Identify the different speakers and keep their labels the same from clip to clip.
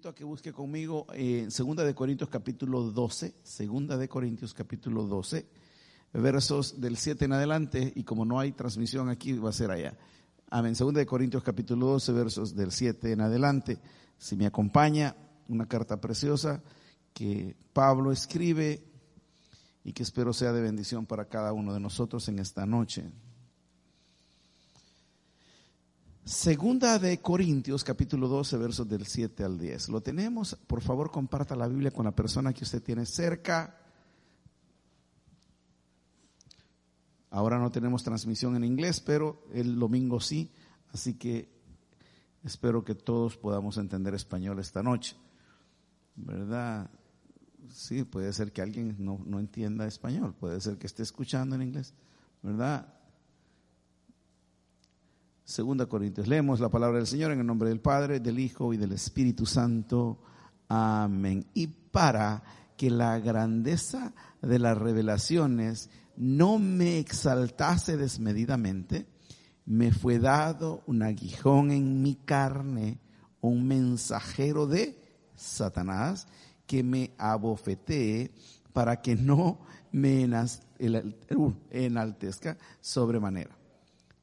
Speaker 1: Invito a que busque conmigo en eh, Segunda de Corintios capítulo 12, Segunda de Corintios capítulo 12, versos del 7 en adelante, y como no hay transmisión aquí, va a ser allá. Amén. Segunda de Corintios capítulo 12, versos del 7 en adelante. Si me acompaña, una carta preciosa que Pablo escribe y que espero sea de bendición para cada uno de nosotros en esta noche. Segunda de Corintios, capítulo 12, versos del 7 al 10. Lo tenemos, por favor, comparta la Biblia con la persona que usted tiene cerca. Ahora no tenemos transmisión en inglés, pero el domingo sí, así que espero que todos podamos entender español esta noche. ¿Verdad? Sí, puede ser que alguien no, no entienda español, puede ser que esté escuchando en inglés, ¿verdad? Segunda Corintios. Leemos la palabra del Señor en el nombre del Padre, del Hijo y del Espíritu Santo. Amén. Y para que la grandeza de las revelaciones no me exaltase desmedidamente, me fue dado un aguijón en mi carne, un mensajero de Satanás que me abofetee para que no me enaltezca sobremanera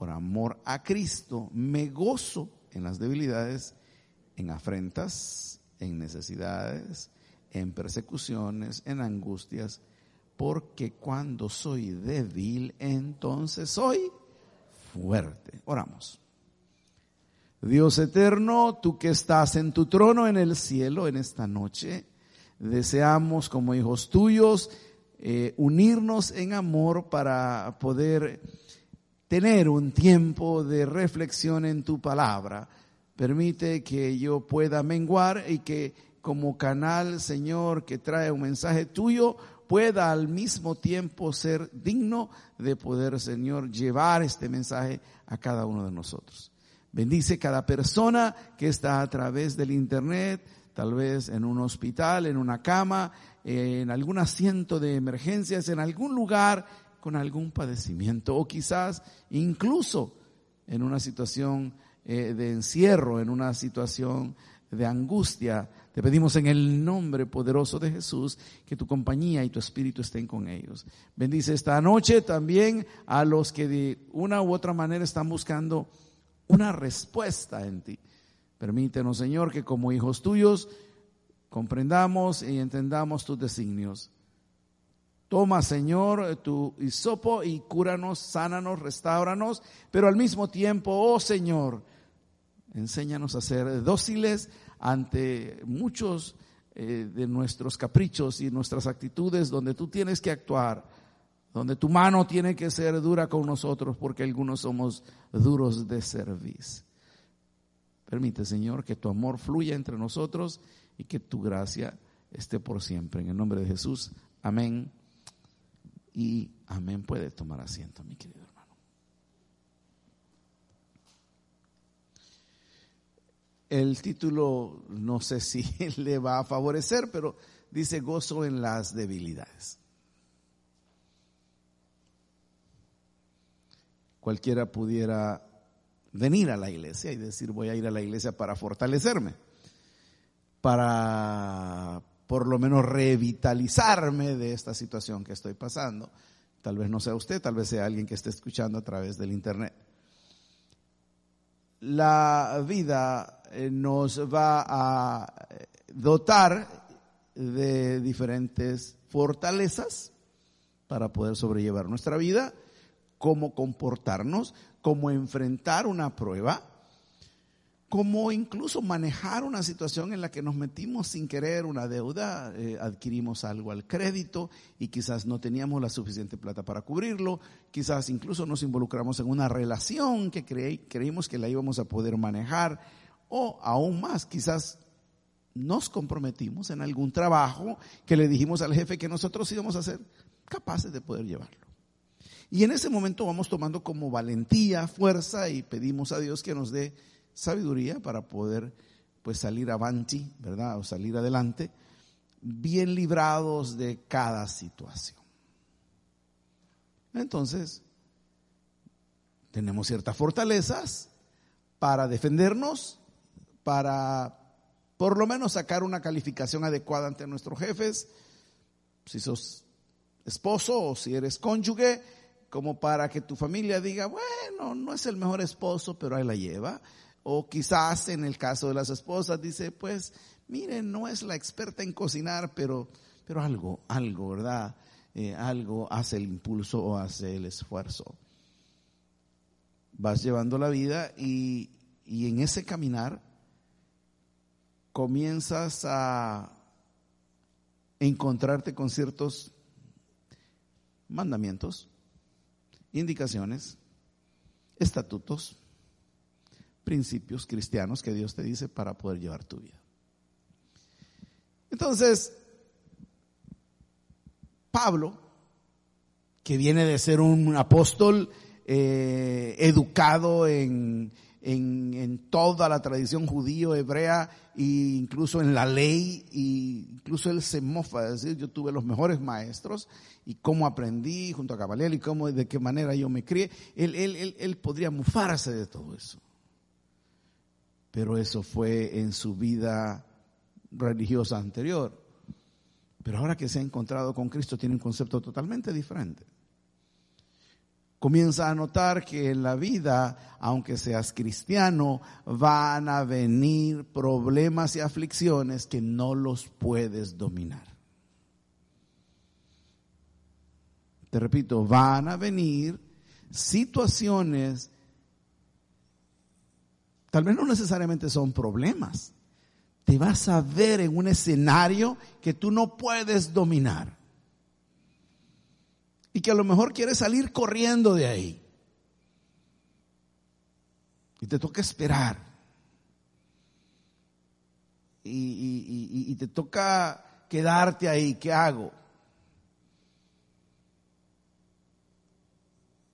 Speaker 1: por amor a Cristo, me gozo en las debilidades, en afrentas, en necesidades, en persecuciones, en angustias, porque cuando soy débil, entonces soy fuerte. Oramos. Dios eterno, tú que estás en tu trono en el cielo en esta noche, deseamos como hijos tuyos eh, unirnos en amor para poder tener un tiempo de reflexión en tu palabra. Permite que yo pueda menguar y que como canal, Señor, que trae un mensaje tuyo, pueda al mismo tiempo ser digno de poder, Señor, llevar este mensaje a cada uno de nosotros. Bendice cada persona que está a través del Internet, tal vez en un hospital, en una cama, en algún asiento de emergencias, en algún lugar con algún padecimiento o quizás incluso en una situación eh, de encierro, en una situación de angustia. Te pedimos en el nombre poderoso de Jesús que tu compañía y tu espíritu estén con ellos. Bendice esta noche también a los que de una u otra manera están buscando una respuesta en ti. Permítenos, Señor, que como hijos tuyos comprendamos y entendamos tus designios. Toma, Señor, tu hisopo y cúranos, sánanos, restauranos, pero al mismo tiempo, oh Señor, enséñanos a ser dóciles ante muchos eh, de nuestros caprichos y nuestras actitudes donde tú tienes que actuar, donde tu mano tiene que ser dura con nosotros porque algunos somos duros de servicio. Permite, Señor, que tu amor fluya entre nosotros y que tu gracia esté por siempre. En el nombre de Jesús. Amén y amén. Puede tomar asiento, mi querido hermano. El título no sé si le va a favorecer, pero dice gozo en las debilidades. Cualquiera pudiera venir a la iglesia y decir voy a ir a la iglesia para fortalecerme, para por lo menos revitalizarme de esta situación que estoy pasando. Tal vez no sea usted, tal vez sea alguien que esté escuchando a través del Internet. La vida eh, nos va a dotar de diferentes fortalezas para poder sobrellevar nuestra vida, cómo comportarnos, cómo enfrentar una prueba, cómo incluso manejar una situación en la que nos metimos sin querer una deuda, eh, adquirimos algo al crédito y quizás no teníamos la suficiente plata para cubrirlo, quizás incluso nos involucramos en una relación que creímos que la íbamos a poder manejar o aún más, quizás nos comprometimos en algún trabajo que le dijimos al jefe que nosotros íbamos a ser capaces de poder llevarlo. Y en ese momento vamos tomando como valentía, fuerza y pedimos a Dios que nos dé sabiduría para poder pues salir avanti, ¿verdad? O salir adelante, bien librados de cada situación. Entonces, tenemos ciertas fortalezas para defendernos, para por lo menos sacar una calificación adecuada ante nuestros jefes, si sos esposo o si eres cónyuge, como para que tu familia diga, bueno, no es el mejor esposo, pero ahí la lleva. O quizás en el caso de las esposas dice, pues, miren, no es la experta en cocinar, pero, pero algo, algo, ¿verdad? Eh, algo hace el impulso o hace el esfuerzo. Vas llevando la vida y, y en ese caminar comienzas a encontrarte con ciertos mandamientos, indicaciones, estatutos, principios cristianos que Dios te dice para poder llevar tu vida. Entonces, Pablo, que viene de ser un apóstol eh, educado en, en, toda la tradición judío, hebrea, e incluso en la ley, e incluso él se mofa, es decir, yo tuve los mejores maestros, y cómo aprendí junto a Caballero y cómo, de qué manera yo me crié, él, él, él, él podría mufarse de todo eso. Pero eso fue en su vida religiosa anterior. Pero ahora que se ha encontrado con Cristo tiene un concepto totalmente diferente comienza a notar que en la vida, aunque seas cristiano, van a venir problemas y aflicciones que no los puedes dominar. Te repito, van a venir situaciones, tal vez no necesariamente son problemas, te vas a ver en un escenario que tú no puedes dominar y que a lo mejor quieres salir corriendo de ahí. Y te toca esperar. Y, te toca quedarte ahí. ¿Qué hago?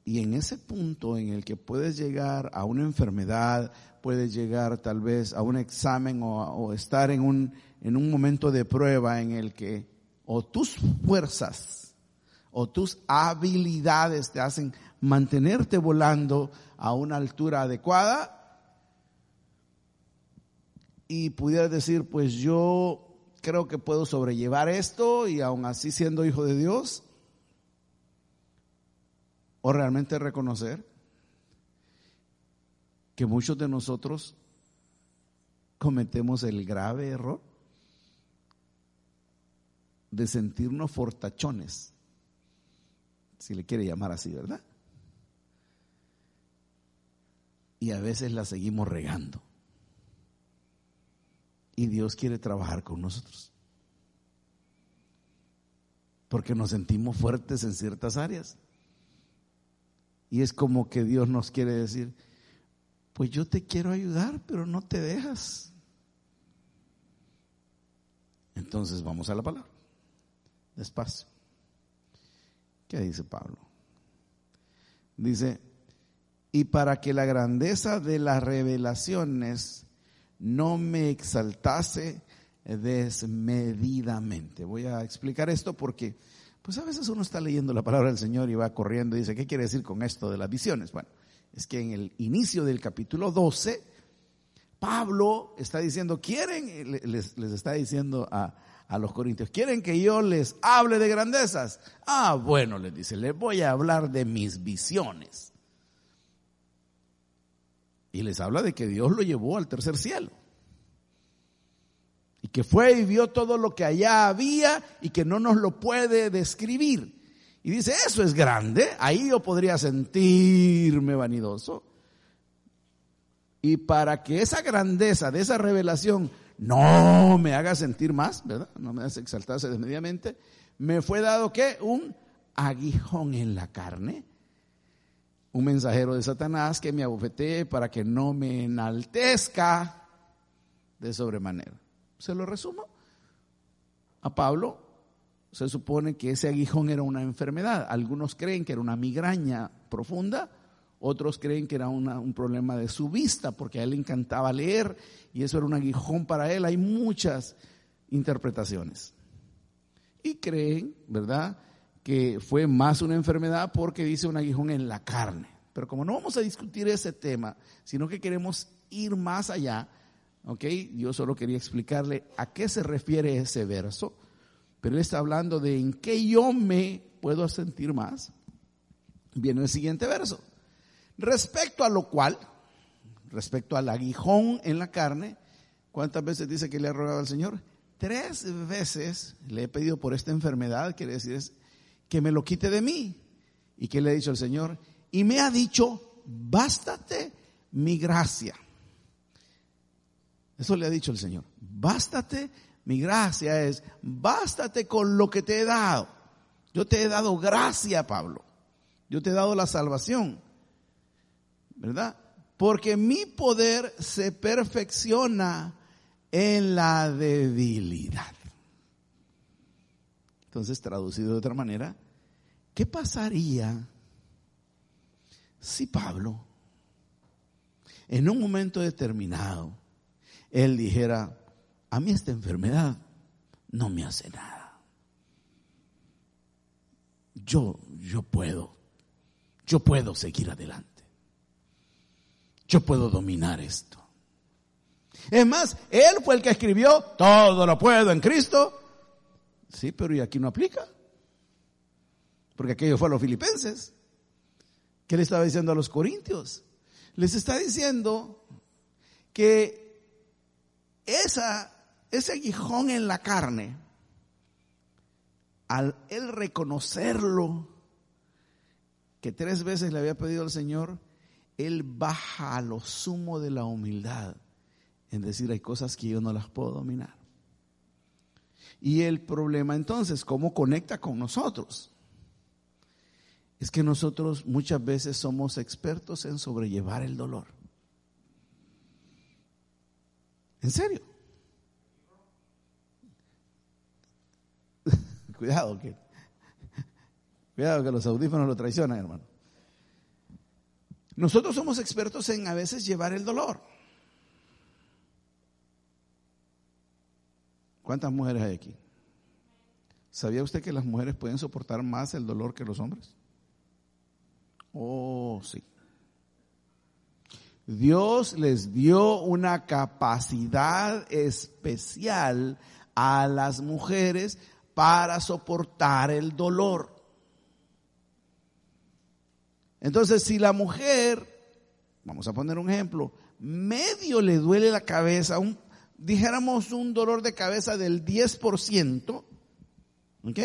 Speaker 1: Y en ese punto en el que puedes llegar a una enfermedad, puedes llegar tal vez a un examen o, estar en un, en un momento de prueba en el que o tus fuerzas o tus habilidades te hacen mantenerte volando a una altura adecuada y pudieras decir, pues yo creo que puedo sobrellevar esto y aún así siendo hijo de Dios, o realmente reconocer que muchos de nosotros cometemos el grave error de sentirnos fortachones si le quiere llamar así, ¿verdad? Y a veces la seguimos regando. Y Dios quiere trabajar con nosotros. Porque nos sentimos fuertes en ciertas áreas. Y es como que Dios nos quiere decir, pues yo te quiero ayudar, pero no te dejas. Entonces vamos a la palabra. Despacio. ¿Qué dice Pablo? Dice, y para que la grandeza de las revelaciones no me exaltase desmedidamente. Voy a explicar esto porque, pues a veces uno está leyendo la palabra del Señor y va corriendo y dice, ¿qué quiere decir con esto de las visiones? Bueno, es que en el inicio del capítulo 12, Pablo está diciendo, quieren, les, les está diciendo a, a los corintios, ¿quieren que yo les hable de grandezas? Ah, bueno, les dice, les voy a hablar de mis visiones. Y les habla de que Dios lo llevó al tercer cielo. Y que fue y vio todo lo que allá había y que no nos lo puede describir. Y dice, eso es grande, ahí yo podría sentirme vanidoso. Y para que esa grandeza de esa revelación no me haga sentir más, ¿verdad? No me hace exaltarse desmedidamente, me fue dado que un aguijón en la carne, un mensajero de Satanás que me abofetee para que no me enaltezca de sobremanera. Se lo resumo. A Pablo se supone que ese aguijón era una enfermedad. Algunos creen que era una migraña profunda, otros creen que era un problema de su vista, porque a él le encantaba leer y eso era un aguijón para él. Hay muchas interpretaciones. Y creen, ¿verdad?, que fue más una enfermedad porque dice un aguijón en la carne. Pero como no vamos a discutir ese tema, sino que queremos ir más allá, ¿ok? Yo solo quería explicarle a qué se refiere ese verso, pero él está hablando de en qué yo me puedo sentir más. Viene el siguiente verso. Respecto a lo cual, respecto al aguijón en la carne, ¿cuántas veces dice que le ha rogado al Señor? Tres veces le he pedido por esta enfermedad, quiere decir es que me lo quite de mí. ¿Y qué le ha dicho el Señor? Y me ha dicho, bástate mi gracia. Eso le ha dicho el Señor. Bástate mi gracia es, bástate con lo que te he dado. Yo te he dado gracia, Pablo. Yo te he dado la salvación. ¿Verdad? Porque mi poder se perfecciona en la debilidad. Entonces, traducido de otra manera, ¿qué pasaría si Pablo, en un momento determinado, él dijera, a mí esta enfermedad no me hace nada. Yo, yo puedo, yo puedo seguir adelante. Yo puedo dominar esto. Es más, él fue el que escribió, todo lo puedo en Cristo Sí, pero ¿y aquí no aplica? Porque aquello fue a los filipenses. ¿Qué le estaba diciendo a los corintios? Les está diciendo que esa, ese aguijón en la carne, al él reconocerlo, que tres veces le había pedido al Señor, él baja a lo sumo de la humildad en decir hay cosas que yo no las puedo dominar. Y el problema entonces, ¿cómo conecta con nosotros? Es que nosotros muchas veces somos expertos en sobrellevar el dolor. ¿En serio? cuidado que cuidado que los audífonos lo traicionan, hermano. Nosotros somos expertos en a veces llevar el dolor. ¿Cuántas mujeres hay aquí? ¿Sabía usted que las mujeres pueden soportar más el dolor que los hombres? Oh, sí. Dios les dio una capacidad especial a las mujeres para soportar el dolor. Entonces, si la mujer, vamos a poner un ejemplo, medio le duele la cabeza, dijéramos un dolor de cabeza del 10%, ¿ok?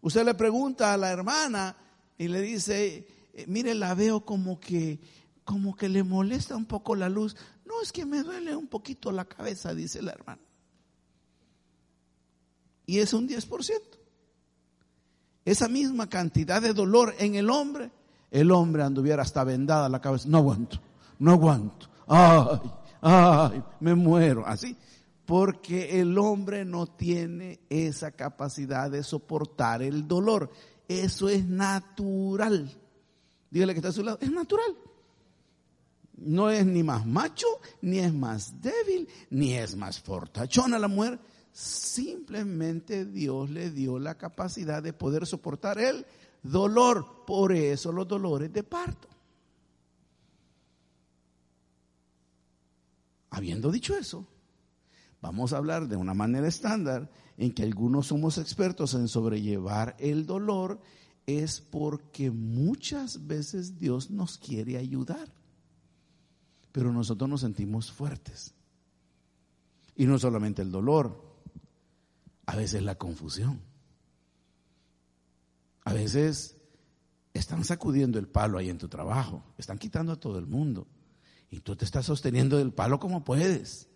Speaker 1: Usted le pregunta a la hermana y le dice, eh, mire, la veo como que, como que le molesta un poco la luz. No, es que me duele un poquito la cabeza, dice la hermana. Y es un 10%. Esa misma cantidad de dolor en el hombre, el hombre anduviera hasta vendada la cabeza. No aguanto, no aguanto. Ay, ay, me muero, así. Porque el hombre no tiene esa capacidad de soportar el dolor. Eso es natural. Dígale que está a su lado, es natural. No es ni más macho, ni es más débil, ni es más fortachona la mujer. Simplemente Dios le dio la capacidad de poder soportar el dolor. Por eso los dolores de parto. Habiendo dicho eso, vamos a hablar de una manera estándar en que algunos somos expertos en sobrellevar el dolor, es porque muchas veces Dios nos quiere ayudar, pero nosotros nos sentimos fuertes. Y no solamente el dolor, a veces la confusión. A veces están sacudiendo el palo ahí en tu trabajo, están quitando a todo el mundo. Y tú te estás sosteniendo del palo como puedes.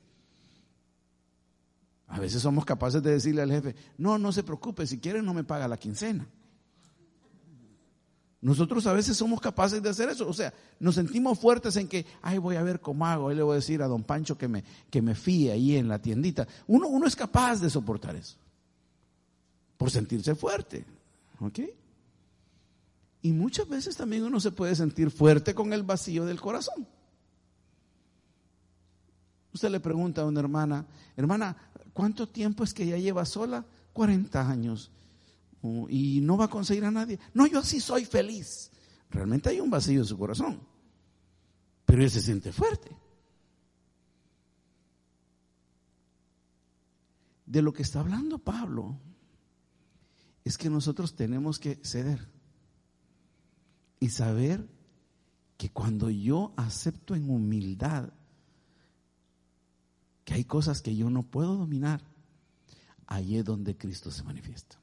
Speaker 1: A veces somos capaces de decirle al jefe, no, no se preocupe, si quiere no me paga la quincena. Nosotros a veces somos capaces de hacer eso. O sea, nos sentimos fuertes en que, ay, voy a ver cómo hago. Ahí le voy a decir a don Pancho que me, que me fíe ahí en la tiendita. Uno, uno es capaz de soportar eso. Por sentirse fuerte. ¿Ok? Y muchas veces también uno se puede sentir fuerte con el vacío del corazón. Usted le pregunta a una hermana, hermana, ¿cuánto tiempo es que ella lleva sola? 40 años. Oh, y no va a conseguir a nadie. No, yo así soy feliz. Realmente hay un vacío en su corazón. Pero él se siente fuerte. De lo que está hablando Pablo es que nosotros tenemos que ceder y saber que cuando yo acepto en humildad que hay cosas que yo no puedo dominar, ahí es donde Cristo se manifiesta.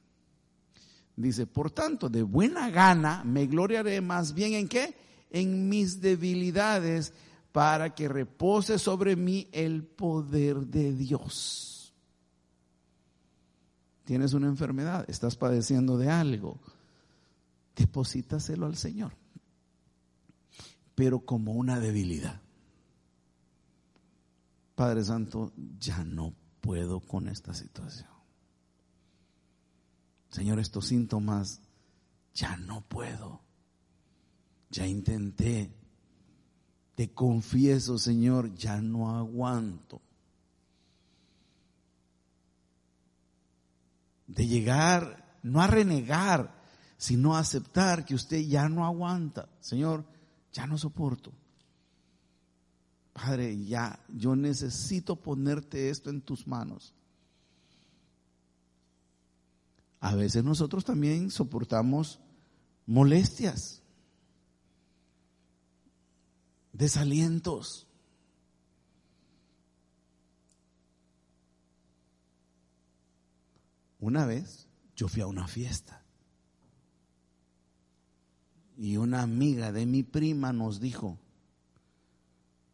Speaker 1: Dice, por tanto, de buena gana me gloriaré más bien en qué? En mis debilidades para que repose sobre mí el poder de Dios. Tienes una enfermedad, estás padeciendo de algo, deposítaselo al Señor, pero como una debilidad. Padre Santo, ya no puedo con esta situación. Señor, estos síntomas, ya no puedo. Ya intenté. Te confieso, Señor, ya no aguanto. De llegar, no a renegar, sino a aceptar que usted ya no aguanta. Señor, ya no soporto. Padre, ya, yo necesito ponerte esto en tus manos. A veces nosotros también soportamos molestias, desalientos. Una vez yo fui a una fiesta y una amiga de mi prima nos dijo,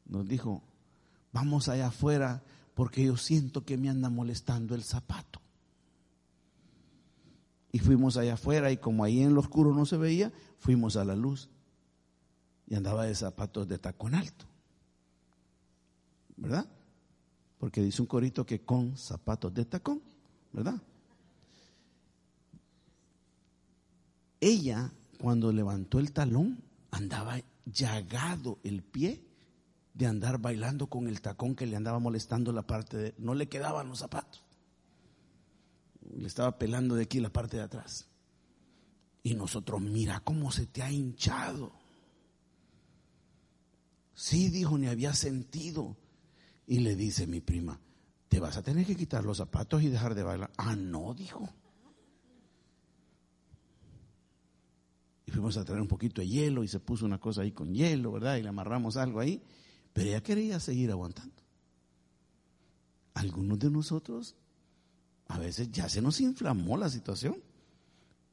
Speaker 1: nos dijo, vamos allá afuera porque yo siento que me anda molestando el zapato. Y fuimos allá afuera y como ahí en lo oscuro no se veía, fuimos a la luz. Y andaba de zapatos de tacón alto. ¿Verdad? Porque dice un corito que con zapatos de tacón, ¿verdad? Ella, cuando levantó el talón, andaba llagado el pie de andar bailando con el tacón que le andaba molestando la parte de... No le quedaban los zapatos. Le estaba pelando de aquí la parte de atrás. Y nosotros, mira cómo se te ha hinchado. Sí, dijo, ni había sentido. Y le dice mi prima, te vas a tener que quitar los zapatos y dejar de bailar. Ah, no, dijo. Y fuimos a traer un poquito de hielo y se puso una cosa ahí con hielo, ¿verdad? Y le amarramos algo ahí. Pero ella quería seguir aguantando. Algunos de nosotros a veces ya se nos inflamó la situación,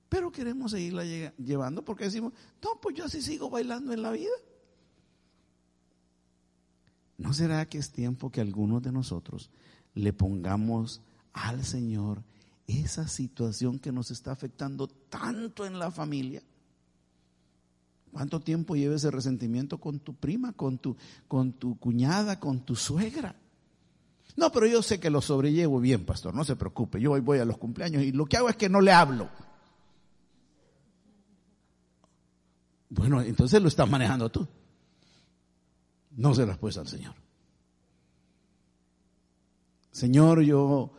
Speaker 1: pero queremos seguirla llevando porque decimos, no, pues yo así sigo bailando en la vida. ¿No será que es tiempo que algunos de nosotros le pongamos al Señor esa situación que nos está afectando tanto en la familia? ¿Cuánto tiempo lleva ese resentimiento con tu prima, con tu, con tu cuñada, con tu suegra? No, pero yo sé que lo sobrellevo bien, pastor, no se preocupe. Yo hoy voy a los cumpleaños y lo que hago es que no le hablo. Bueno, entonces lo estás manejando tú. No se las puedes al Señor. Señor, yo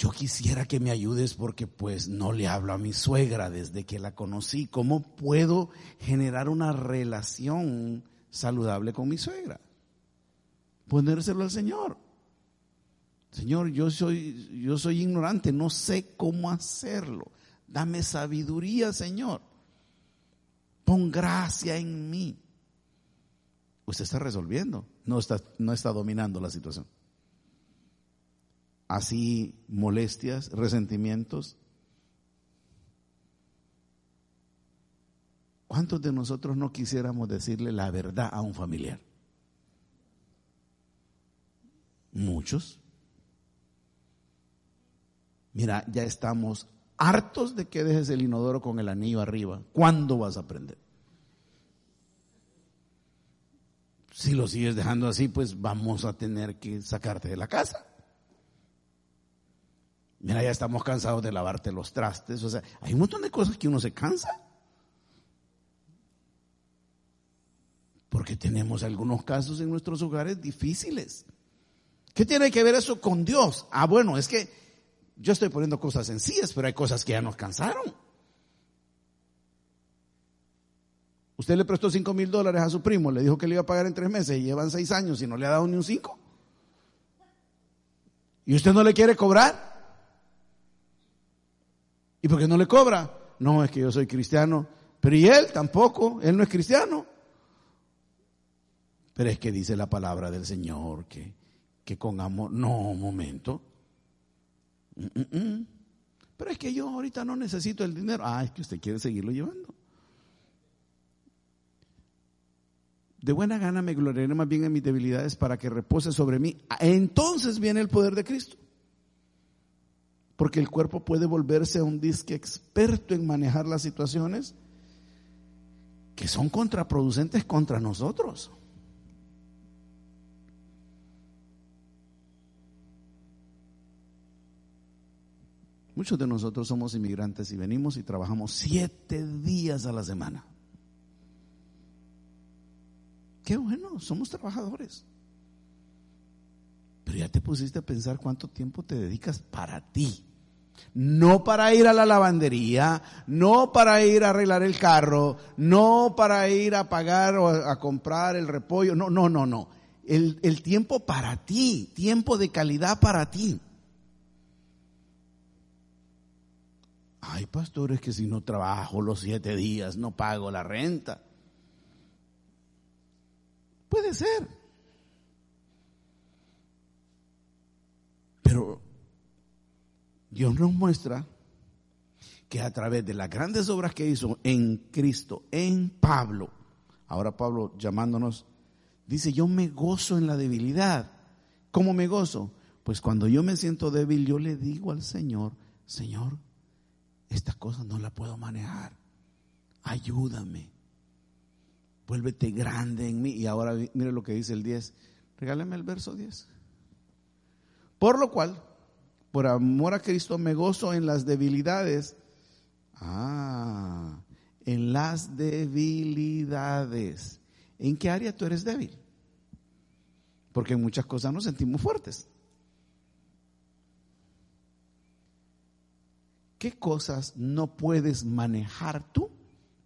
Speaker 1: yo quisiera que me ayudes porque pues no le hablo a mi suegra desde que la conocí. ¿Cómo puedo generar una relación saludable con mi suegra? Ponérselo al Señor. Señor, yo soy, yo soy ignorante, no sé cómo hacerlo. Dame sabiduría, Señor. Pon gracia en mí. Usted está resolviendo, no está, no está dominando la situación. así molestias, resentimientos. ¿Cuántos de nosotros no quisiéramos decirle la verdad a un familiar? Muchos. Mira, ya estamos hartos de que dejes el inodoro con el anillo arriba. ¿Cuándo vas a aprender? Si lo sigues dejando así, pues vamos a tener que sacarte de la casa. Mira, ya estamos cansados de lavarte los trastes. O sea, hay un montón de cosas que uno se cansa. Porque tenemos algunos casos en nuestros hogares difíciles. ¿Qué tiene que ver eso con Dios? Ah, bueno, es que yo estoy poniendo cosas sencillas, pero hay cosas que ya nos cansaron. Usted le prestó cinco mil dólares a su primo, le dijo que le iba a pagar en tres meses y llevan seis años y no le ha dado ni un cinco. ¿Y usted no le quiere cobrar? ¿Y por qué no le cobra? No, es que yo soy cristiano. Pero y él tampoco, él no es cristiano. Pero es que dice la palabra del Señor que, que con amor, no, un momento. Mm, mm, mm. Pero es que yo ahorita no necesito el dinero. Ah, es que usted quiere seguirlo llevando. De buena gana me gloriaré más bien en mis debilidades para que repose sobre mí. Entonces viene el poder de Cristo. Porque el cuerpo puede volverse un disque experto en manejar las situaciones que son contraproducentes contra nosotros. Muchos de nosotros somos inmigrantes y venimos y trabajamos siete días a la semana. Qué bueno, somos trabajadores. Pero ya te pusiste a pensar cuánto tiempo te dedicas para ti. No para ir a la lavandería, no para ir a arreglar el carro, no para ir a pagar o a, comprar el repollo. No, no, no, no. El, tiempo para ti, tiempo de calidad para ti. Ay, pastores, que si no trabajo los siete días, no pago la renta. Puede ser. Pero Dios nos muestra que a través de las grandes obras que hizo en Cristo, en Pablo, ahora Pablo llamándonos, dice, yo me gozo en la debilidad. ¿Cómo me gozo? Pues cuando yo me siento débil, yo le digo al Señor, Señor, esta cosa no la puedo manejar. Ayúdame. Vuélvete grande en mí. Y ahora mire lo que dice el 10. Regálame el verso 10. Por lo cual, por amor a Cristo me gozo en las debilidades. Ah, en las debilidades. ¿En qué área tú eres débil? Porque en muchas cosas nos sentimos fuertes. ¿Qué cosas no puedes manejar tú,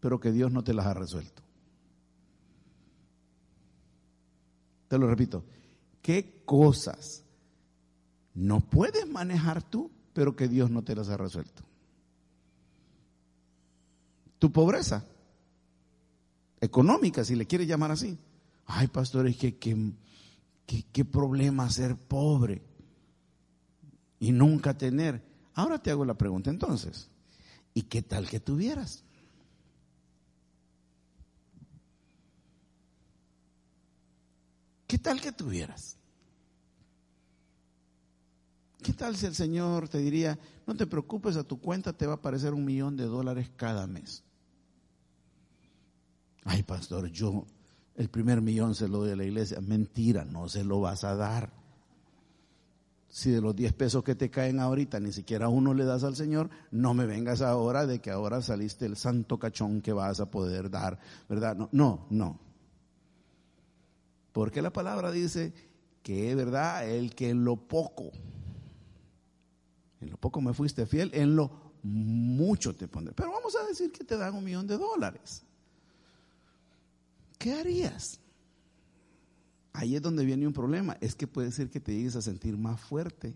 Speaker 1: pero que Dios no te las ha resuelto? Te lo repito. ¿Qué cosas no puedes manejar tú, pero que Dios no te las ha resuelto. Tu pobreza económica, si le quieres llamar así. Ay, pastor, es que qué problema ser pobre y nunca tener. Ahora te hago la pregunta entonces. ¿Y qué tal que tuvieras? ¿Qué tal que tuvieras? ¿Qué tal si el Señor te diría, no te preocupes, a tu cuenta te va a aparecer un millón de dólares cada mes? Ay, pastor, yo el primer millón se lo doy a la iglesia. Mentira, no se lo vas a dar. Si de los 10 pesos que te caen ahorita ni siquiera uno le das al Señor, no me vengas ahora de que ahora saliste el santo cachón que vas a poder dar, ¿verdad? No, no, no. Porque la palabra dice que verdad el que en lo poco en lo poco me fuiste fiel, en lo mucho te pondré. Pero vamos a decir que te dan un millón de dólares. ¿Qué harías? Ahí es donde viene un problema. Es que puede ser que te llegues a sentir más fuerte.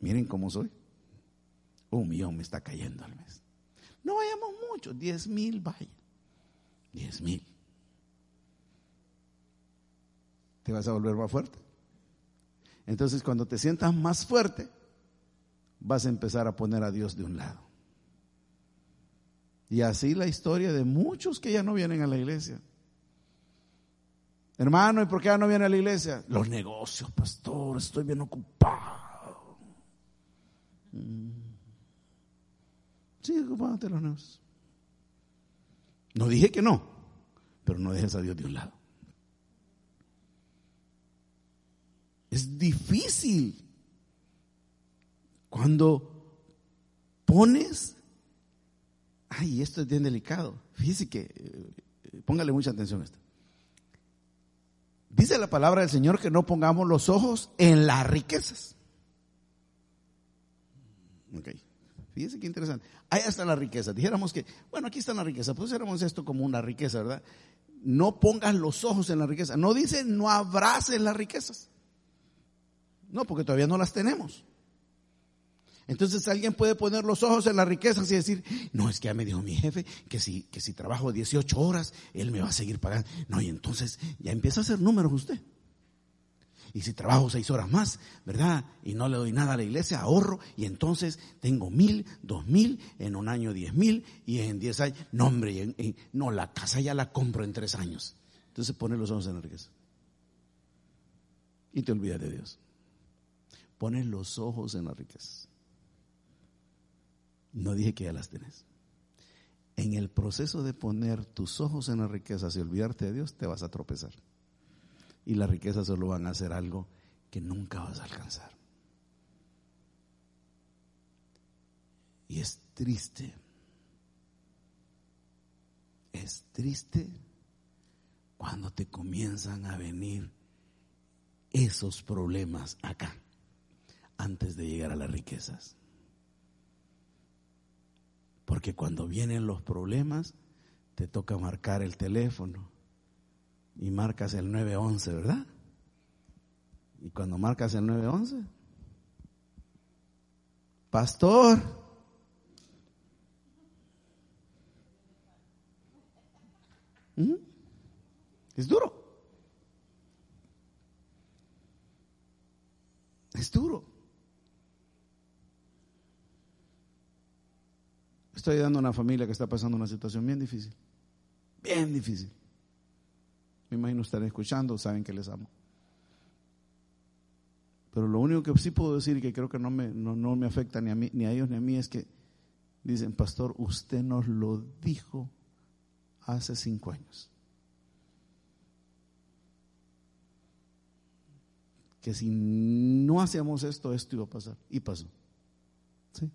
Speaker 1: Miren cómo soy. Un millón me está cayendo al mes. No vayamos mucho, diez mil vaya. Diez mil. ¿Te vas a volver más fuerte? Entonces cuando te sientas más fuerte, vas a empezar a poner a Dios de un lado. Y así la historia de muchos que ya no vienen a la iglesia. Hermano, ¿y por qué ya no viene a la iglesia? Los negocios, pastor, estoy bien ocupado. Mm. Sí, ocupándote los negocios. No dije que no, pero no dejes a Dios de un lado. Es difícil cuando pones, ay, esto es bien delicado. Fíjese que, eh, póngale mucha atención a esto. Dice la palabra del Señor que no pongamos los ojos en las riquezas. Ok. Fíjese qué interesante. Ahí está la riqueza. Dijéramos que, bueno, aquí está la riqueza. Pues éramos esto como una riqueza, ¿verdad? No pongas los ojos en la riqueza. No dice no abraces las riquezas. No, porque todavía no las tenemos. Entonces alguien puede poner los ojos en las riquezas y decir, no, es que ya me dijo mi jefe que si, que si trabajo 18 horas, él me va a seguir pagando. No, y entonces ya empieza a hacer números usted. Y si trabajo seis horas más, ¿verdad? Y no le doy nada a la iglesia, ahorro, y entonces tengo mil, dos mil, en un año diez mil, y en diez años, no hombre, no, la casa ya la compro en tres años. Entonces pone los ojos en la riqueza. Y te olvidas de Dios. Pones los ojos en las riquezas. No dije que ya las tenés. En el proceso de poner tus ojos en las riquezas y olvidarte de Dios, te vas a tropezar. Y las riquezas solo van a hacer algo que nunca vas a alcanzar. Y es triste. Es triste cuando te comienzan a venir esos problemas acá, antes de llegar a las riquezas. Porque cuando vienen los problemas, te toca marcar el teléfono y marcas el 911, ¿verdad? Y cuando marcas el 911, pastor, ¿Mm? es duro. Es duro. Estoy dando a una familia que está pasando una situación bien difícil. Bien difícil. Me imagino estar escuchando, saben que les amo. Pero lo único que sí puedo decir y que creo que no me, no, no me afecta ni a, mí, ni a ellos ni a mí es que dicen, pastor, usted nos lo dijo hace cinco años. Que si no hacíamos esto, esto iba a pasar. Y pasó. ¿Sí?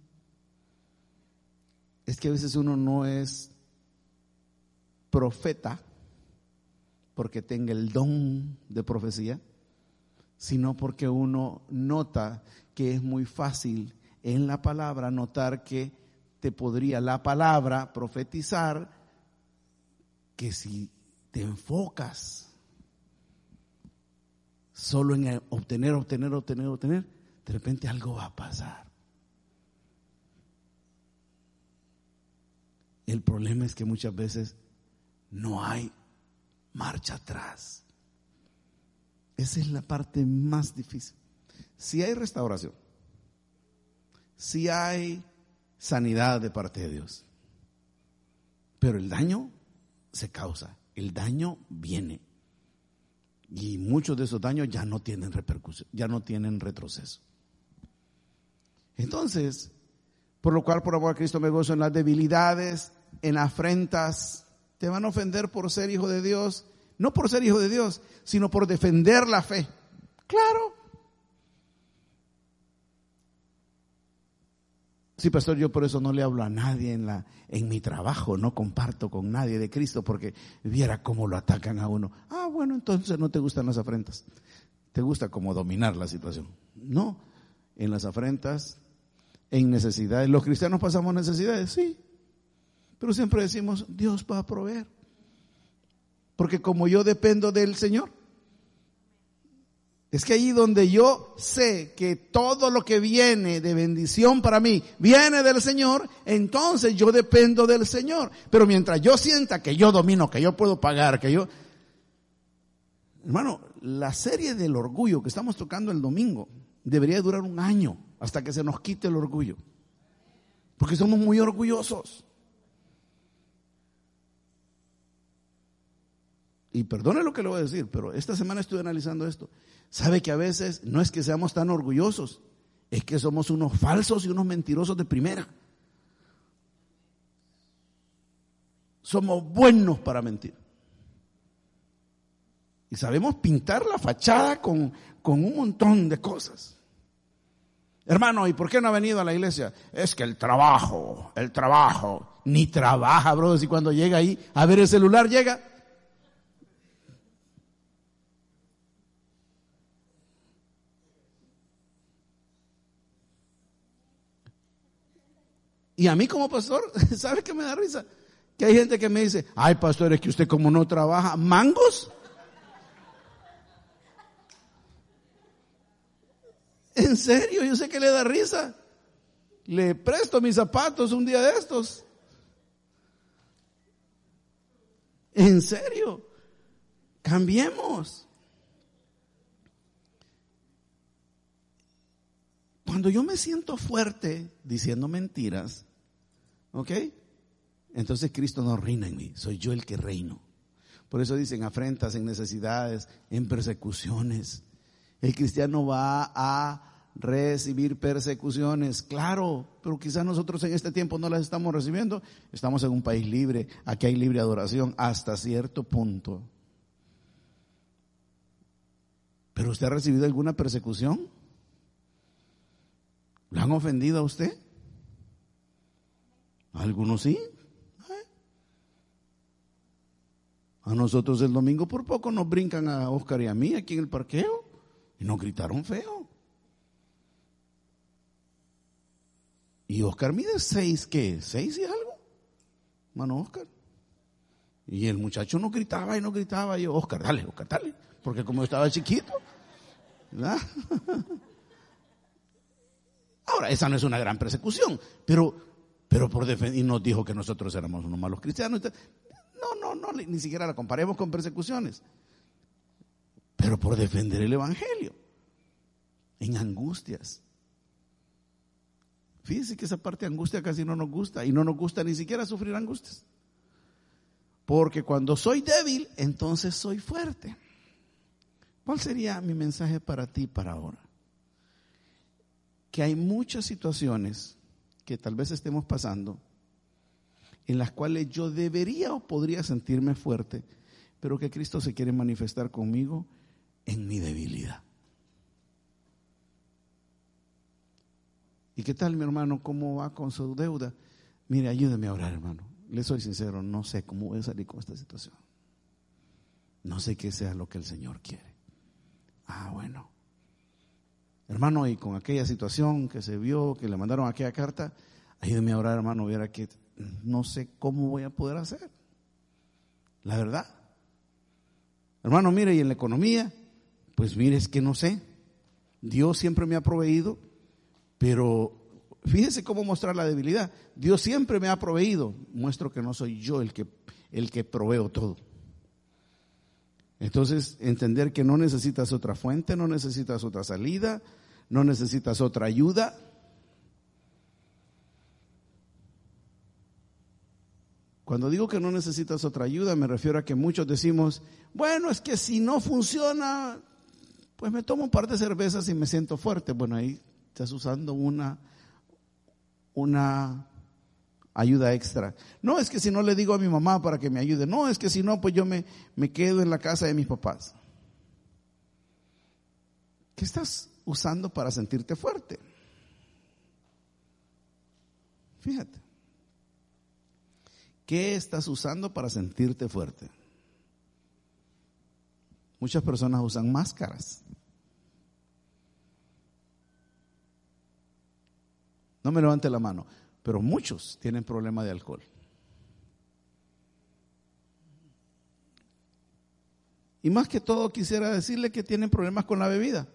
Speaker 1: Es que a veces uno no es profeta porque tenga el don de profecía, sino porque uno nota que es muy fácil en la palabra notar que te podría la palabra profetizar que si te enfocas solo en obtener, obtener, obtener, obtener, de repente algo va a pasar. El problema es que muchas veces no hay marcha atrás. Esa es la parte más difícil. Si hay restauración, si hay sanidad de parte de Dios, pero el daño se causa, el daño viene. Y muchos de esos daños ya no tienen repercusión, ya no tienen retroceso. Entonces, por lo cual por amor a Cristo me gozo en las debilidades, en afrentas, te van a ofender por ser hijo de Dios, no por ser hijo de Dios, sino por defender la fe. Claro. Sí, pastor, yo por eso no le hablo a nadie en la en mi trabajo, no comparto con nadie de Cristo porque viera cómo lo atacan a uno. Ah, bueno, entonces no te gustan las afrentas. Te gusta como dominar la situación. No, en las afrentas, en necesidades. Los cristianos pasamos necesidades, sí, pero siempre decimos, Dios va a proveer. Porque como yo dependo del Señor, es que allí donde yo sé que todo lo que viene de bendición para mí viene del Señor, entonces yo dependo del Señor. Pero mientras yo sienta que yo domino, que yo puedo pagar, que yo... Hermano, la serie del orgullo que estamos tocando el domingo debería durar un año hasta que se nos quite el orgullo. Porque somos muy orgullosos. Y perdone lo que le voy a decir, pero esta semana estuve analizando esto. Sabe que a veces no es que seamos tan orgullosos, es que somos unos falsos y unos mentirosos de primera. Somos buenos para mentir. Y sabemos pintar la fachada con, con un montón de cosas. Hermano, ¿y por qué no ha venido a la iglesia? Es que el trabajo, el trabajo, ni trabaja, bro. Y cuando llega ahí a ver el celular, llega. Y a mí como pastor, ¿sabe qué me da risa? Que hay gente que me dice, ay pastor, es que usted como no trabaja, mangos. En serio, yo sé que le da risa. Le presto mis zapatos un día de estos. En serio, cambiemos. Cuando yo me siento fuerte diciendo mentiras, ¿ok? Entonces Cristo no reina en mí, soy yo el que reino. Por eso dicen afrentas, en necesidades, en persecuciones. El cristiano va a recibir persecuciones, claro, pero quizás nosotros en este tiempo no las estamos recibiendo. Estamos en un país libre, aquí hay libre adoración hasta cierto punto. ¿Pero usted ha recibido alguna persecución? ¿Lo han ofendido a usted? Algunos sí. A nosotros el domingo por poco nos brincan a Oscar y a mí aquí en el parqueo y nos gritaron feo. Y Oscar mide seis, ¿qué? ¿Seis y algo? Mano Oscar. Y el muchacho no gritaba y no gritaba. Y yo, Oscar, dale, Oscar, dale. Porque como estaba chiquito. ¿verdad? Ahora, esa no es una gran persecución, pero, pero por defender, y nos dijo que nosotros éramos unos malos cristianos. No, no, no, ni siquiera la comparemos con persecuciones. Pero por defender el Evangelio, en angustias. Fíjense que esa parte de angustia casi no nos gusta y no nos gusta ni siquiera sufrir angustias. Porque cuando soy débil, entonces soy fuerte. ¿Cuál sería mi mensaje para ti para ahora? Que hay muchas situaciones que tal vez estemos pasando en las cuales yo debería o podría sentirme fuerte, pero que Cristo se quiere manifestar conmigo en mi debilidad. ¿Y qué tal, mi hermano? ¿Cómo va con su deuda? Mire, ayúdeme a orar, hermano. Le soy sincero, no sé cómo voy a salir con esta situación. No sé qué sea lo que el Señor quiere. Ah, bueno. Hermano, y con aquella situación que se vio, que le mandaron aquella carta, ayúdeme a orar, hermano, viera que no sé cómo voy a poder hacer. La verdad. Hermano, mire, y en la economía, pues mire, es que no sé. Dios siempre me ha proveído pero fíjese cómo mostrar la debilidad. Dios siempre me ha proveído. Muestro que no soy yo el que, el que proveo todo. Entonces, entender que no necesitas otra fuente, no necesitas otra salida, no necesitas otra ayuda. Cuando digo que no necesitas otra ayuda, me refiero a que muchos decimos, bueno, es que si no funciona, pues me tomo un par de cervezas y me siento fuerte. Bueno, ahí Estás usando una, una ayuda extra. No es que si no le digo a mi mamá para que me ayude. No, es que si no, pues yo me, me quedo en la casa de mis papás. ¿Qué estás usando para sentirte fuerte? Fíjate. ¿Qué estás usando para sentirte fuerte? Muchas personas usan máscaras. No me levante la mano, pero muchos tienen problema de alcohol. Y más que todo quisiera decirle que tienen problemas con la bebida.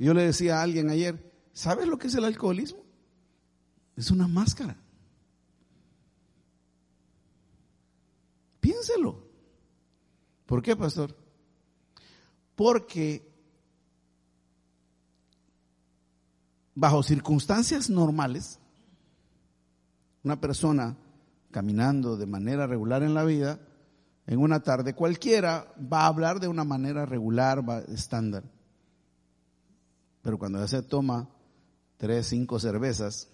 Speaker 1: Yo le decía a alguien ayer, ¿sabes lo que es el alcoholismo? Es una máscara. Piénselo. ¿Por qué, pastor? Porque bajo circunstancias normales, una persona caminando de manera regular en la vida, en una tarde cualquiera va a hablar de una manera regular, estándar. Pero cuando ya se toma tres, cinco cervezas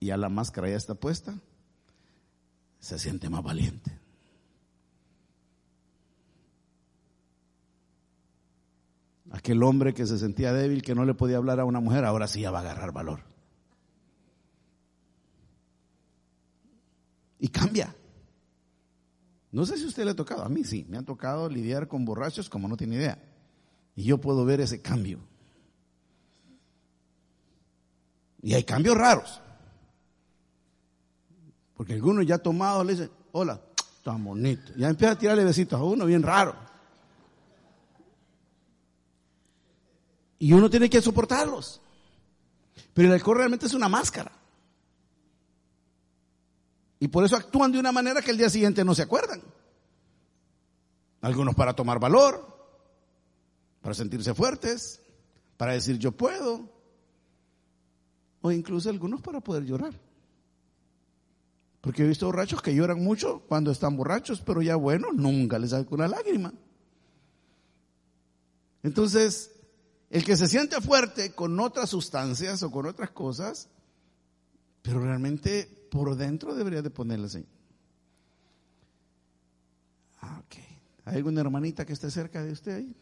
Speaker 1: y ya la máscara ya está puesta, se siente más valiente. Aquel hombre que se sentía débil, que no le podía hablar a una mujer, ahora sí ya va a agarrar valor. Y cambia. No sé si a usted le ha tocado, a mí sí, me ha tocado lidiar con borrachos como no tiene idea. Y yo puedo ver ese cambio. Y hay cambios raros. Porque algunos ya tomados le dicen, hola, tan bonito. Ya empieza a tirarle besitos a uno, bien raro. Y uno tiene que soportarlos. Pero el alcohol realmente es una máscara. Y por eso actúan de una manera que el día siguiente no se acuerdan. Algunos para tomar valor, para sentirse fuertes, para decir yo puedo, o incluso algunos para poder llorar. Porque he visto borrachos que lloran mucho cuando están borrachos, pero ya bueno, nunca les sale una lágrima. Entonces, el que se siente fuerte con otras sustancias o con otras cosas, pero realmente por dentro debería de ponerle así. Ah, ok. ¿Hay alguna hermanita que esté cerca de usted ahí?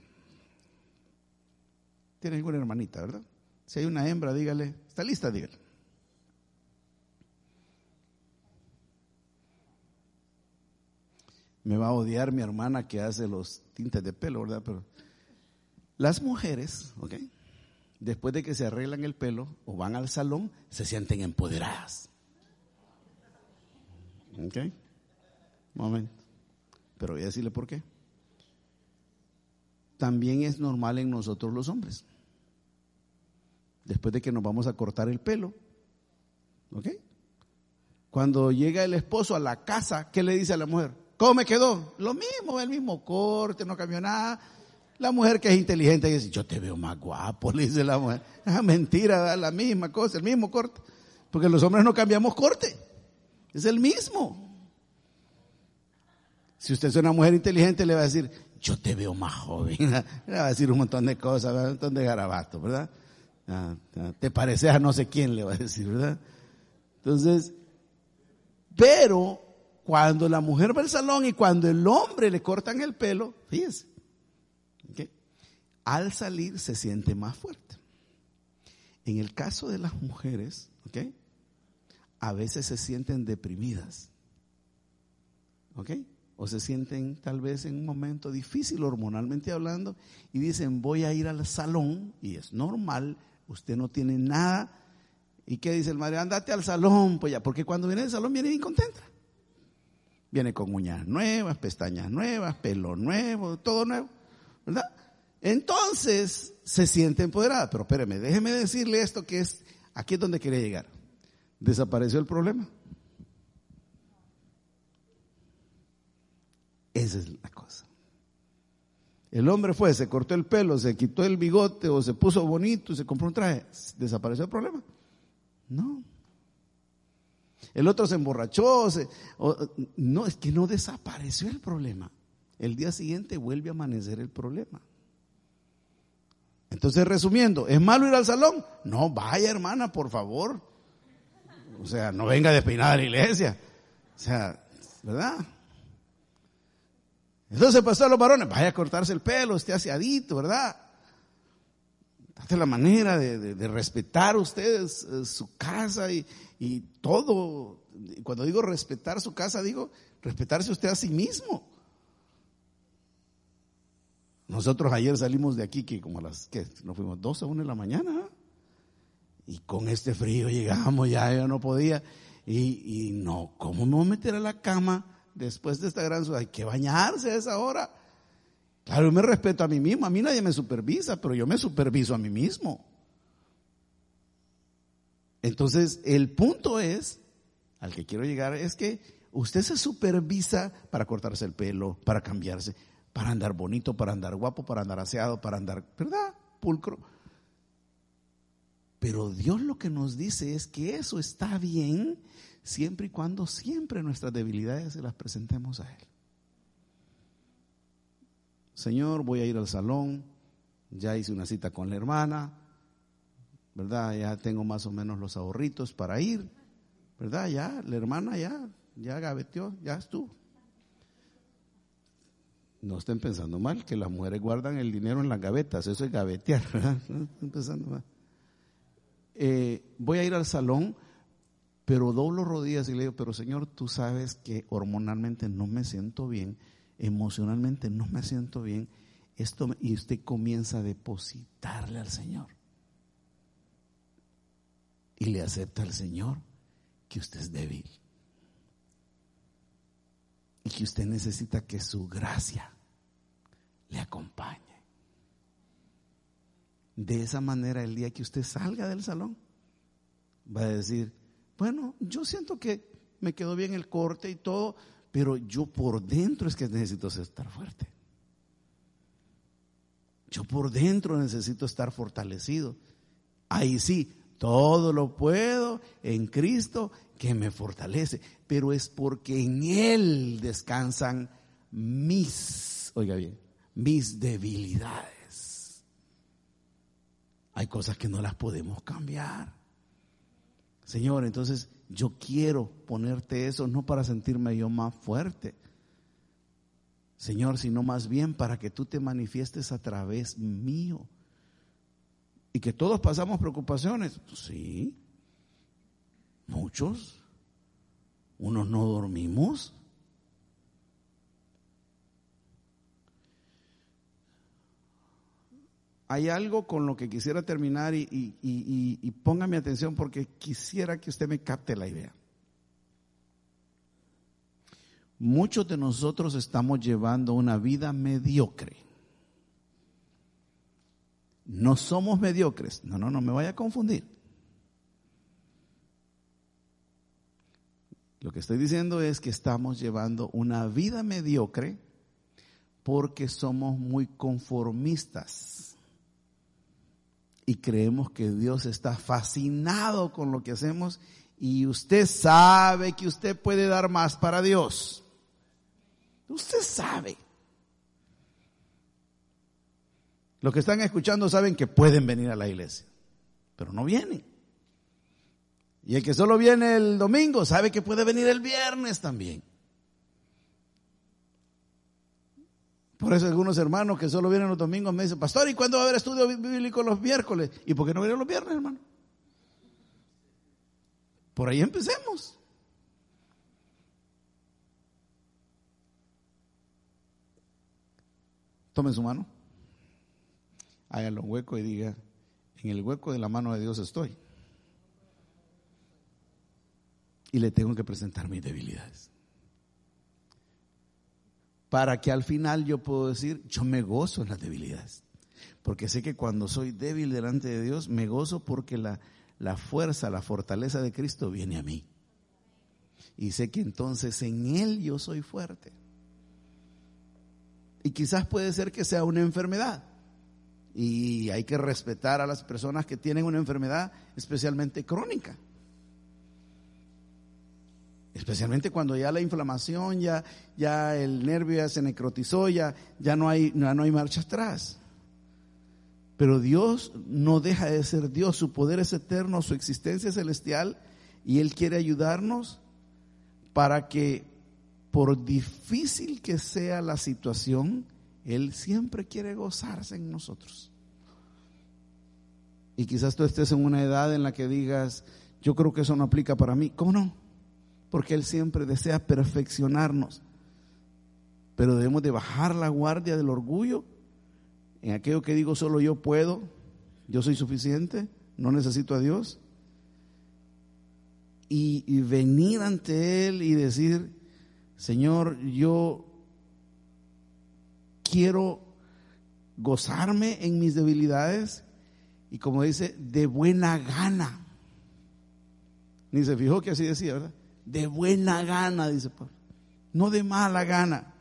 Speaker 1: Tiene alguna hermanita, ¿verdad? Si hay una hembra, dígale, ¿está lista? Dígale. Me va a odiar mi hermana que hace los tintes de pelo, ¿verdad? Pero las mujeres, ¿ok? Después de que se arreglan el pelo o van al salón, se sienten empoderadas. ¿Ok? Momento. Pero voy a decirle por qué. También es normal en nosotros los hombres. Después de que nos vamos a cortar el pelo, ¿ok? Cuando llega el esposo a la casa, ¿qué le dice a la mujer? ¿Cómo me quedó? Lo mismo, el mismo corte, no cambió nada la mujer que es inteligente dice, yo te veo más guapo, le dice la mujer. Ah, mentira, la misma cosa, el mismo corte. Porque los hombres no cambiamos corte. Es el mismo. Si usted es una mujer inteligente, le va a decir, yo te veo más joven. Le va a decir un montón de cosas, un montón de garabatos, ¿verdad? Ah, ah, te pareces a no sé quién, le va a decir, ¿verdad? Entonces, pero cuando la mujer va al salón y cuando el hombre le cortan el pelo, fíjese, al salir se siente más fuerte. En el caso de las mujeres, a veces se sienten deprimidas. O se sienten tal vez en un momento difícil hormonalmente hablando y dicen voy a ir al salón y es normal, usted no tiene nada. ¿Y qué dice el madre? Andate al salón, pues ya, porque cuando viene al salón viene bien contenta. Viene con uñas nuevas, pestañas nuevas, pelo nuevo, todo nuevo, ¿verdad? Entonces se siente empoderada. Pero espéreme, déjeme decirle esto que es, aquí es donde quería llegar. Desapareció el problema. Esa es la cosa. El hombre fue, se cortó el pelo, se quitó el bigote o se puso bonito y se compró un traje. ¿Desapareció el problema? No. El otro se emborrachó. no, es que no desapareció el problema. El día siguiente vuelve a amanecer el problema. Entonces, resumiendo, ¿es malo ir al salón? No, vaya hermana, por favor. O sea, no venga despeinada a la iglesia. O sea, ¿verdad? Entonces pasó a los varones, vaya a cortarse el pelo, esté aseadito, ¿verdad? Date la manera de, respetar ustedes eh, su casa y, y todo. Cuando digo respetar su casa, digo respetarse usted a sí mismo. Nosotros ayer salimos de aquí, que como a las, ¿qué? Nos fuimos 12 a 1 de la mañana. Y con este frío llegamos, ya yo no podía. Y, no, ¿cómo me voy a meter a la cama después de esta gran ciudad? Hay que bañarse a esa hora. Claro, yo me respeto a mí mismo. A mí nadie me supervisa, pero yo me superviso a mí mismo. Entonces, el punto es, al que quiero llegar, es que usted se supervisa para cortarse el pelo, para cambiarse, para andar bonito, para andar guapo, para andar aseado, para andar, ¿verdad? Pulcro. Pero Dios lo que nos dice es que eso está bien siempre y cuando siempre nuestras debilidades se las presentemos a Él. Señor, voy a ir al salón, ya hice una cita con la hermana, ¿verdad? Ya tengo más o menos los ahorritos para ir, ¿verdad? Ya, la hermana ya, ya gaveteó, ya estuvo. No estén pensando mal, que las mujeres guardan el dinero en las gavetas, eso es gavetear. No estén pensando mal. Eh, voy a ir al salón, pero doblo rodillas y le digo, pero Señor, tú sabes que hormonalmente no me siento bien, emocionalmente no me siento bien, esto, y usted comienza a depositarle al Señor. Y le acepta al Señor que usted es débil. Y que usted necesita que su gracia le acompañe. De esa manera, el día que usted salga del salón, va a decir, bueno, yo siento que me quedó bien el corte y todo, pero yo por dentro es que necesito estar fuerte. Yo por dentro necesito estar fortalecido. Ahí sí, todo lo puedo en Cristo que me fortalece, pero es porque en Él descansan mis, oiga bien, mis debilidades. Hay cosas que no las podemos cambiar. Señor, entonces yo quiero ponerte eso no para sentirme yo más fuerte, Señor, sino más bien para que tú te manifiestes a través mío. Y que todos pasamos preocupaciones. Sí, muchos. Unos no dormimos. Hay algo con lo que quisiera terminar y, ponga mi atención porque quisiera que usted me capte la idea. Muchos de nosotros estamos llevando una vida mediocre. No somos mediocres. No, no, no me vaya a confundir. Lo que estoy diciendo es que estamos llevando una vida mediocre porque somos muy conformistas y creemos que Dios está fascinado con lo que hacemos y usted sabe que usted puede dar más para Dios. Usted sabe. Los que están escuchando saben que pueden venir a la iglesia, pero no vienen. Y el que solo viene el domingo sabe que puede venir el viernes también. Por eso algunos hermanos que solo vienen los domingos me dicen, pastor, ¿y cuándo va a haber estudio bíblico los miércoles? ¿Y por qué no vienen los viernes, hermano? Por ahí empecemos. Tome su mano, hágalo un hueco y diga, en el hueco de la mano de Dios estoy. Y le tengo que presentar mis debilidades para que al final yo puedo decir, yo me gozo en las debilidades. Porque sé que cuando soy débil delante de Dios, me gozo porque la, la fuerza, la fortaleza de Cristo viene a mí. Y sé que entonces en Él yo soy fuerte. Y quizás puede ser que sea una enfermedad. Y hay que respetar a las personas que tienen una enfermedad especialmente crónica. Especialmente cuando ya la inflamación, ya, ya el nervio ya se necrotizó, ya, ya, no hay, no hay marcha atrás. Pero Dios no deja de ser Dios, su poder es eterno, su existencia es celestial y Él quiere ayudarnos para que por difícil que sea la situación, Él siempre quiere gozarse en nosotros. Y quizás tú estés en una edad en la que digas, yo creo que eso no aplica para mí. ¿Cómo no? Porque Él siempre desea perfeccionarnos. Pero debemos de bajar la guardia del orgullo en aquello que digo solo yo puedo, yo soy suficiente, no necesito a Dios. Y, y venir ante Él y decir, Señor, yo quiero gozarme en mis debilidades y como dice, de buena gana. Ni se fijó que así decía, ¿verdad? De buena gana, dice Pablo, no de mala gana.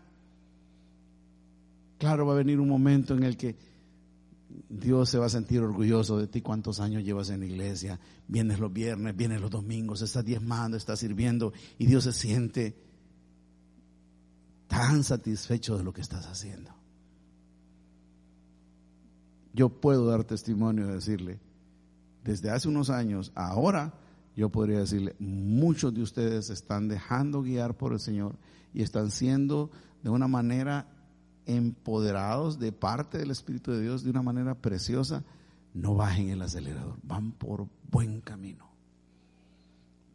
Speaker 1: Claro, va a venir un momento en el que Dios se va a sentir orgulloso de ti cuántos años llevas en la iglesia, vienes los viernes, vienes los domingos, estás diezmando, estás sirviendo y Dios se siente tan satisfecho de lo que estás haciendo. Yo puedo dar testimonio de decirle, desde hace unos años, ahora yo podría decirle, muchos de ustedes están dejando guiar por el Señor y están siendo de una manera empoderados de parte del Espíritu de Dios de una manera preciosa, no bajen el acelerador, van por buen camino.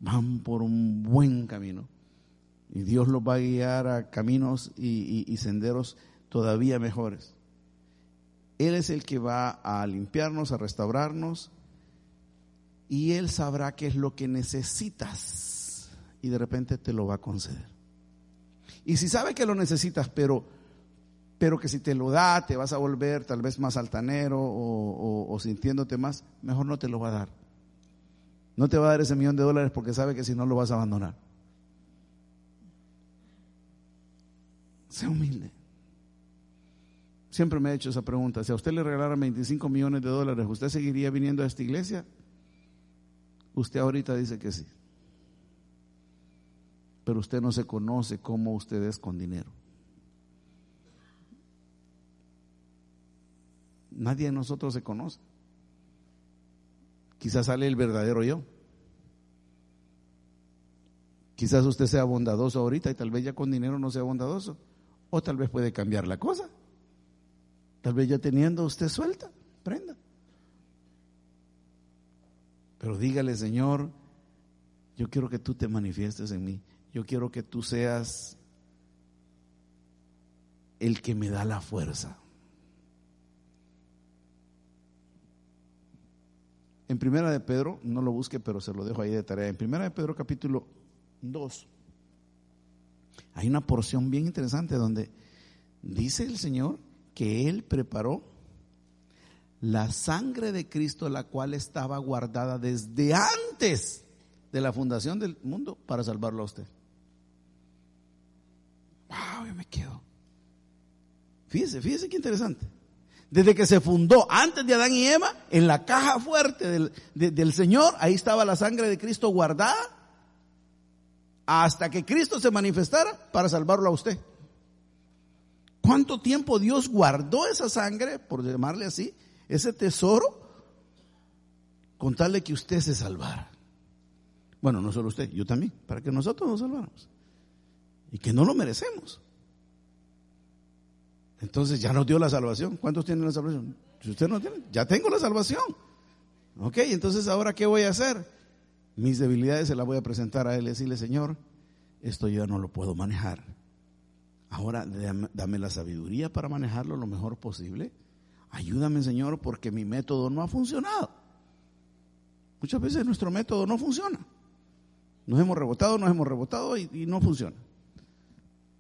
Speaker 1: Van por un buen camino. Y Dios los va a guiar a caminos y, senderos todavía mejores. Él es el que va a limpiarnos, a restaurarnos, y Él sabrá qué es lo que necesitas. Y de repente te lo va a conceder. Y si sabe que lo necesitas, pero pero que si te lo da te vas a volver tal vez más altanero o, sintiéndote más, mejor no te lo va a dar. No te va a dar ese millón de dólares porque sabe que si no lo vas a abandonar. Sea humilde. Siempre me he hecho esa pregunta. Si a usted le regalaran 25 millones de dólares, ¿usted seguiría viniendo a esta iglesia? Usted ahorita dice que sí. Pero usted no se conoce cómo usted es con dinero. Nadie de nosotros se conoce. Quizás sale el verdadero yo. Quizás usted sea bondadoso ahorita y tal vez ya con dinero no sea bondadoso. O tal vez puede cambiar la cosa. Tal vez ya teniendo usted suelta, prenda. Pero dígale, Señor, yo quiero que tú te manifiestes en mí. Yo quiero que tú seas el que me da la fuerza. En Primera de Pedro, no lo busque, pero se lo dejo ahí de tarea. En Primera de Pedro capítulo 2, hay una porción bien interesante donde dice el Señor que Él preparó la sangre de Cristo, la cual estaba guardada desde antes de la fundación del mundo para salvarlo a usted. Wow, yo me quedo. Fíjese, fíjese qué interesante desde que se fundó, antes de Adán y Eva, en la caja fuerte del, del Señor, ahí estaba la sangre de Cristo guardada, hasta que Cristo se manifestara para salvarlo a usted. ¿Cuánto tiempo Dios guardó esa sangre, por llamarle así, ese tesoro, con tal de que usted se salvara? Bueno, no solo usted, yo también, para que nosotros nos salváramos. Y que no lo merecemos. Entonces ya nos dio la salvación. ¿Cuántos tienen la salvación? Si usted no tiene, ya tengo la salvación. Ok, entonces ahora ¿qué voy a hacer? Mis debilidades se las voy a presentar a Él y decirle, Señor, esto yo no lo puedo manejar. Ahora dame la sabiduría para manejarlo lo mejor posible. Ayúdame, Señor, porque mi método no ha funcionado. Muchas veces nuestro método no funciona. Nos hemos rebotado, nos hemos rebotado y no funciona.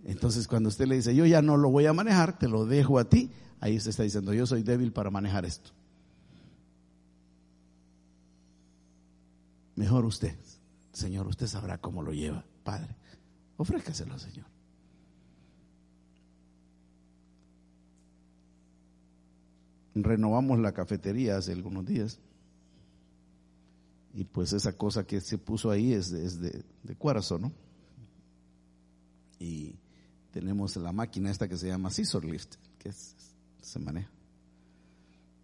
Speaker 1: Entonces cuando usted le dice, yo ya no lo voy a manejar, te lo dejo a ti, ahí usted está diciendo, yo soy débil para manejar esto. Mejor usted, Señor, usted sabrá cómo lo lleva, Padre. Ofrézcaselo, Señor. Renovamos la cafetería hace algunos días. Y pues esa cosa que se puso ahí es de, de cuarzo, ¿no? Y tenemos la máquina esta que se llama scissor lift, que se maneja.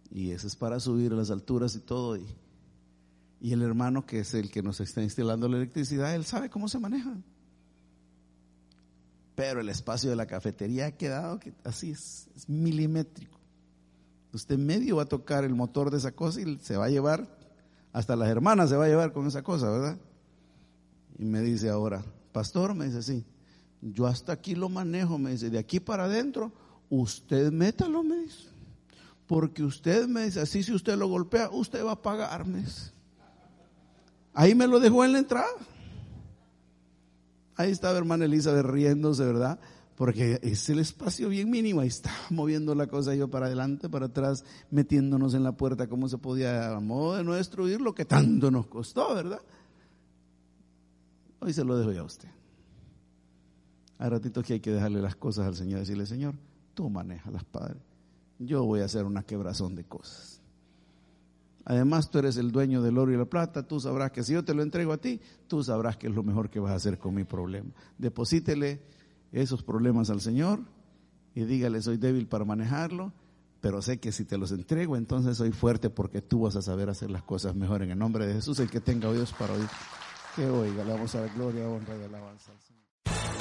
Speaker 1: Y eso es para subir las alturas y todo. Y, y el hermano que es el que nos está instalando la electricidad, él sabe cómo se maneja. Pero el espacio de la cafetería ha quedado que así es, es milimétrico. Usted medio va a tocar el motor de esa cosa y se va a llevar, hasta las hermanas se va a llevar con esa cosa, ¿verdad? Y me dice ahora, pastor, me dice, sí, yo hasta aquí lo manejo, me dice, de aquí para adentro, usted métalo, me dice. Porque usted me dice, así si usted lo golpea, usted va a pagarme. Ahí me lo dejó en la entrada. Ahí estaba hermana Elizabeth riéndose, ¿verdad? Porque es el espacio bien mínimo. Ahí estaba moviendo la cosa yo para adelante, para atrás, metiéndonos en la puerta, como se podía, a modo de no destruir lo que tanto nos costó, ¿verdad? Hoy se lo dejo ya a usted. Hay ratitos que hay que dejarle las cosas al Señor y decirle, Señor, tú manejas las padres. Yo voy a hacer una quebrazón de cosas. Además, tú eres el dueño del oro y la plata, tú sabrás que si yo te lo entrego a ti, tú sabrás que es lo mejor que vas a hacer con mi problema. Deposítele esos problemas al Señor y dígale, soy débil para manejarlo, pero sé que si te los entrego, entonces soy fuerte porque tú vas a saber hacer las cosas mejor. En el nombre de Jesús, el que tenga oídos para oír, que oiga, le vamos a dar gloria, honra y alabanza.